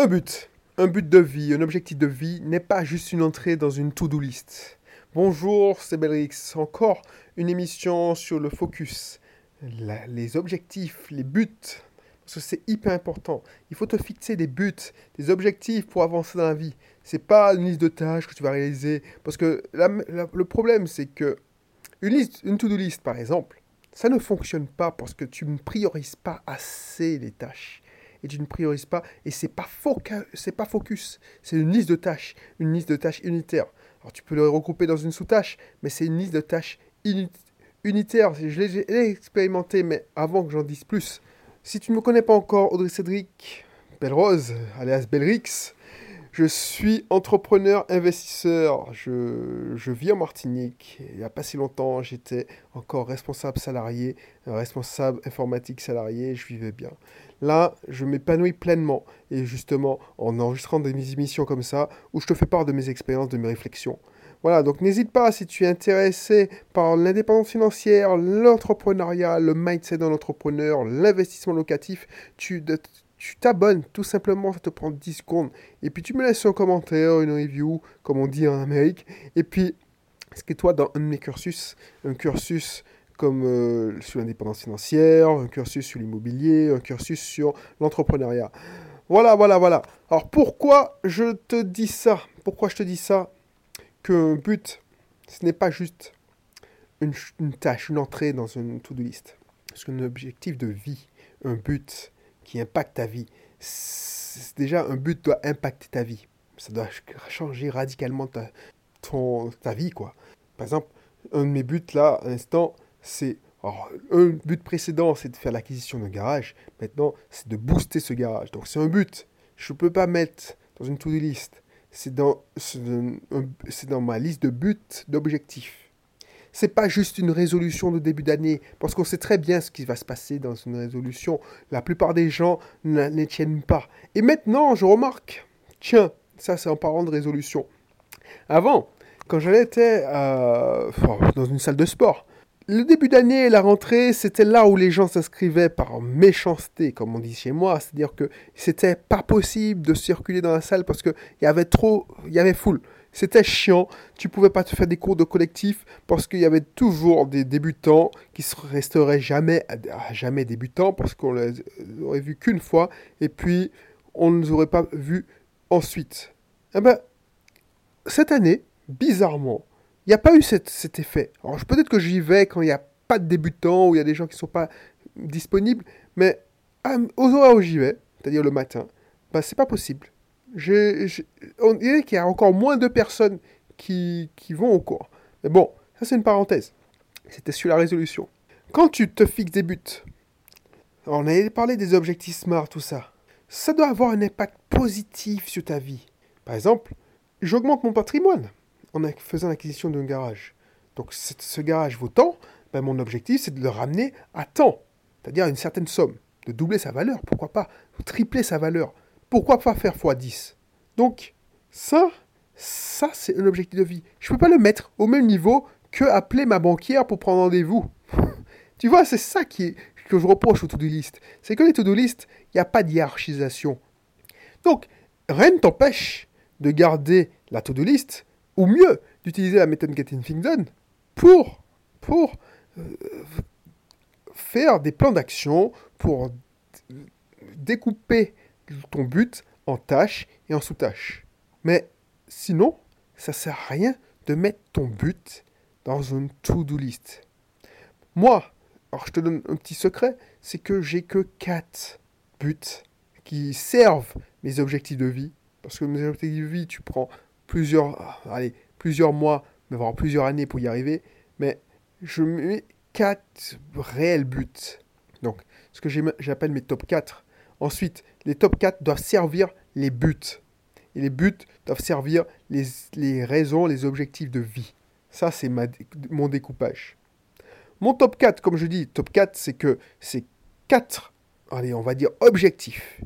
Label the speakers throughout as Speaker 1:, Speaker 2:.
Speaker 1: Un but, un but de vie, un objectif de vie n'est pas juste une entrée dans une to-do list. Bonjour, c'est Belrix. Encore une émission sur le focus, les objectifs, les buts. Parce que c'est hyper important. Il faut te fixer des buts, des objectifs pour avancer dans la vie. C'est pas une liste de tâches que tu vas réaliser. Parce que le problème, c'est que une liste, une to-do list, par exemple, ça ne fonctionne pas parce que tu ne priorises pas assez les tâches et tu ne priorises pas. Et c'est pas pas focus. C'est une liste de tâches, une liste de tâches unitaires. Alors tu peux le regrouper dans une sous-tâche, mais c'est une liste de tâches unitaires. Je l'ai expérimenté, mais avant que j'en dise plus. Si tu ne me connais pas encore, Audrey Cédric, Belle Rose, alias Belrix, je suis entrepreneur, investisseur. Je, vis en Martinique. Il n'y a pas si longtemps, j'étais encore responsable salarié, responsable informatique salarié. Je vivais bien. Là, je m'épanouis pleinement. Et justement, en enregistrant des émissions comme ça, où je te fais part de mes expériences, de mes réflexions. Voilà, donc n'hésite pas si tu es intéressé par l'indépendance financière, l'entrepreneuriat, le mindset d'un entrepreneur, l'investissement locatif, tu t'abonnes tout simplement, ça te prend 10 secondes. Et puis tu me laisses un commentaire, une review, comme on dit en Amérique. Et puis, est-ce que toi, dans un de mes cursus, un cursus comme euh, sur l'indépendance financière, un cursus sur l'immobilier, un cursus sur l'entrepreneuriat. Voilà, voilà, voilà. Alors pourquoi je te dis ça? Pourquoi je te dis ça? Qu'un but, ce n'est pas juste une, tâche, une entrée dans une to-do list. Parce qu'un objectif de vie, un but qui impacte ta vie, déjà un but doit impacter ta vie. Ça doit changer radicalement ta, ton, ta vie, quoi. Par exemple, un de mes buts là, à l'instant, c'est un but précédent, c'est de faire l'acquisition d'un garage. Maintenant, c'est de booster ce garage. Donc, c'est un but. Je ne peux pas mettre dans une to-do list. C'est dans, dans ma liste de buts, d'objectifs. C'est pas juste une résolution de début d'année, parce qu'on sait très bien ce qui va se passer dans une résolution. La plupart des gens ne les tiennent pas. Et maintenant, je remarque, tiens, ça c'est en parlant de résolution. Avant, quand j'allais euh, dans une salle de sport, le début d'année et la rentrée, c'était là où les gens s'inscrivaient par méchanceté, comme on dit chez moi. C'est-à-dire que c'était pas possible de circuler dans la salle parce qu'il y avait trop, il y avait foule. C'était chiant. Tu pouvais pas te faire des cours de collectif parce qu'il y avait toujours des débutants qui resteraient jamais, jamais débutants parce qu'on les aurait vus qu'une fois et puis on ne les aurait pas vus ensuite. Eh ben, cette année, bizarrement, il n'y a pas eu cet, effet. Alors peut-être que j'y vais quand il n'y a pas de débutants ou il y a des gens qui ne sont pas disponibles, mais aux horaires où j'y vais, c'est-à-dire le matin, bah, c'est pas possible. On dirait qu'il y a encore moins de personnes qui, vont au cours. Mais bon, ça c'est une parenthèse. C'était sur la résolution. Quand tu te fixes des buts, on avait parlé des objectifs SMART, tout ça. Ça doit avoir un impact positif sur ta vie. Par exemple, j'augmente mon patrimoine en faisant l'acquisition d'un garage. Donc ce garage vaut tant, ben, mon objectif c'est de le ramener à temps, c'est-à-dire une certaine somme, de doubler sa valeur, pourquoi pas, tripler sa valeur, pourquoi pas faire x10. Donc ça, ça c'est un objectif de vie. Je ne peux pas le mettre au même niveau que appeler ma banquière pour prendre rendez-vous. tu vois, c'est ça qui que je reproche aux to-do list. C'est que les to-do list, il n'y a pas de hiérarchisation. Donc, rien ne t'empêche de garder la to-do list ou mieux, d'utiliser la méthode Getting Things Done pour, pour euh, faire des plans d'action, pour découper ton but en tâches et en sous-tâches. Mais sinon, ça sert à rien de mettre ton but dans une to-do list. Moi, alors je te donne un petit secret, c'est que j'ai que 4 buts qui servent mes objectifs de vie. Parce que mes objectifs de vie, tu prends plusieurs, allez, plusieurs mois, mais voire plusieurs années pour y arriver. Mais je mets quatre réels buts. Donc, ce que j'appelle mes top 4. Ensuite, les top 4 doivent servir les buts. Et les buts doivent servir les, les raisons, les objectifs de vie. Ça, c'est mon découpage. Mon top 4, comme je dis, top 4, c'est que c'est 4, allez, on va dire objectifs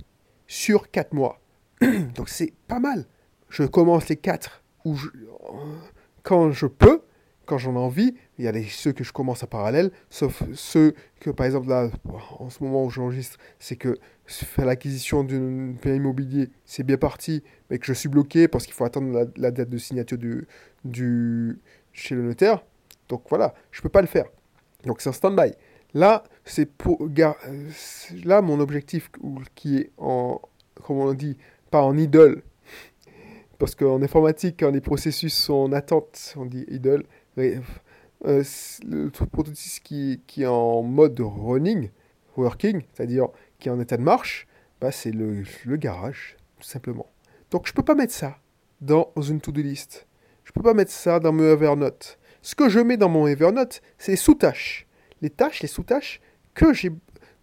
Speaker 1: sur 4 mois. Donc c'est pas mal je commence les quatre où quand je peux, quand j'en ai envie. Il y a les, ceux que je commence à parallèle, sauf ceux que, par exemple, là, en ce moment où j'enregistre, c'est que faire l'acquisition d'un bien immobilier, c'est bien parti, mais que je suis bloqué parce qu'il faut attendre la, date de signature du, du, chez le notaire. Donc voilà, je peux pas le faire. Donc c'est un stand-by. Là, c'est pour là mon objectif qui est en comment on dit pas en idle parce qu'en informatique quand les processus sont en attente, on dit idle. Euh, le prototype qui, qui est en mode running, working, c'est-à-dire qui est en état de marche, bah, c'est le, le, garage, tout simplement. Donc je peux pas mettre ça dans une to-do list. Je peux pas mettre ça dans mon Evernote. Ce que je mets dans mon Evernote, c'est les sous-tâches. Les tâches, les sous-tâches que j'ai,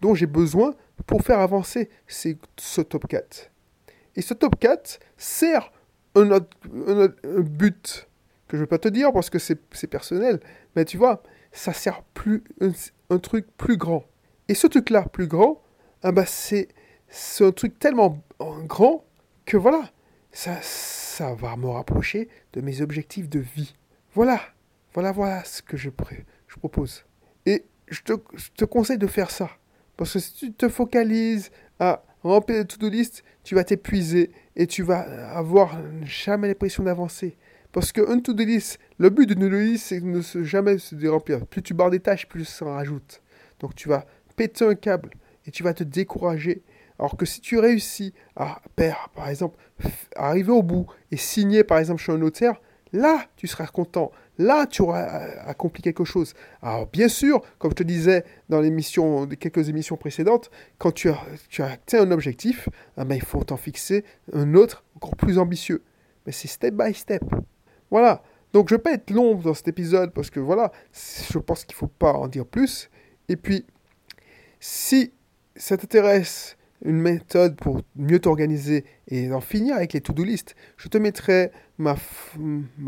Speaker 1: dont j'ai besoin pour faire avancer ce top 4. Et ce top 4 sert un autre, but que je ne vais pas te dire parce que c'est personnel, mais tu vois, ça sert plus un, truc plus grand. Et ce truc-là, plus grand, ah bah c'est un truc tellement grand que voilà, ça, ça va me rapprocher de mes objectifs de vie. Voilà, voilà, voilà ce que je, je propose. Et je te, je te conseille de faire ça. Parce que si tu te focalises à remplir des to-do list, tu vas t'épuiser et tu vas avoir jamais l'impression d'avancer. Parce que un to-do list, le but d'une to-do list, c'est de ne jamais se remplir. Plus tu barres des tâches, plus ça en rajoute. Donc tu vas péter un câble et tu vas te décourager. Alors que si tu réussis à, par exemple, arriver au bout et signer, par exemple, chez un notaire, là, tu seras content. Là, tu auras accompli quelque chose. Alors, bien sûr, comme je te disais dans l'émission, quelques émissions précédentes, quand tu as, atteint un objectif, ben, il faut t'en fixer un autre encore plus ambitieux. Mais c'est step by step. Voilà. Donc, je ne vais pas être long dans cet épisode parce que voilà, je pense qu'il ne faut pas en dire plus. Et puis, si ça t'intéresse, une méthode pour mieux t'organiser et en finir avec les to-do list, je te mettrai ma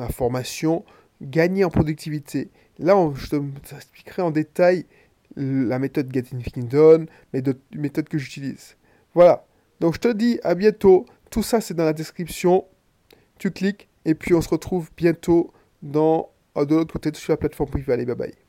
Speaker 1: formation gagner en productivité. Là, je t'expliquerai en détail la méthode Getting Things Done, méthodes que j'utilise. Voilà. Donc, je te dis à bientôt. Tout ça, c'est dans la description. Tu cliques et puis on se retrouve bientôt dans, de l'autre côté sur la plateforme privée. Allez, bye bye.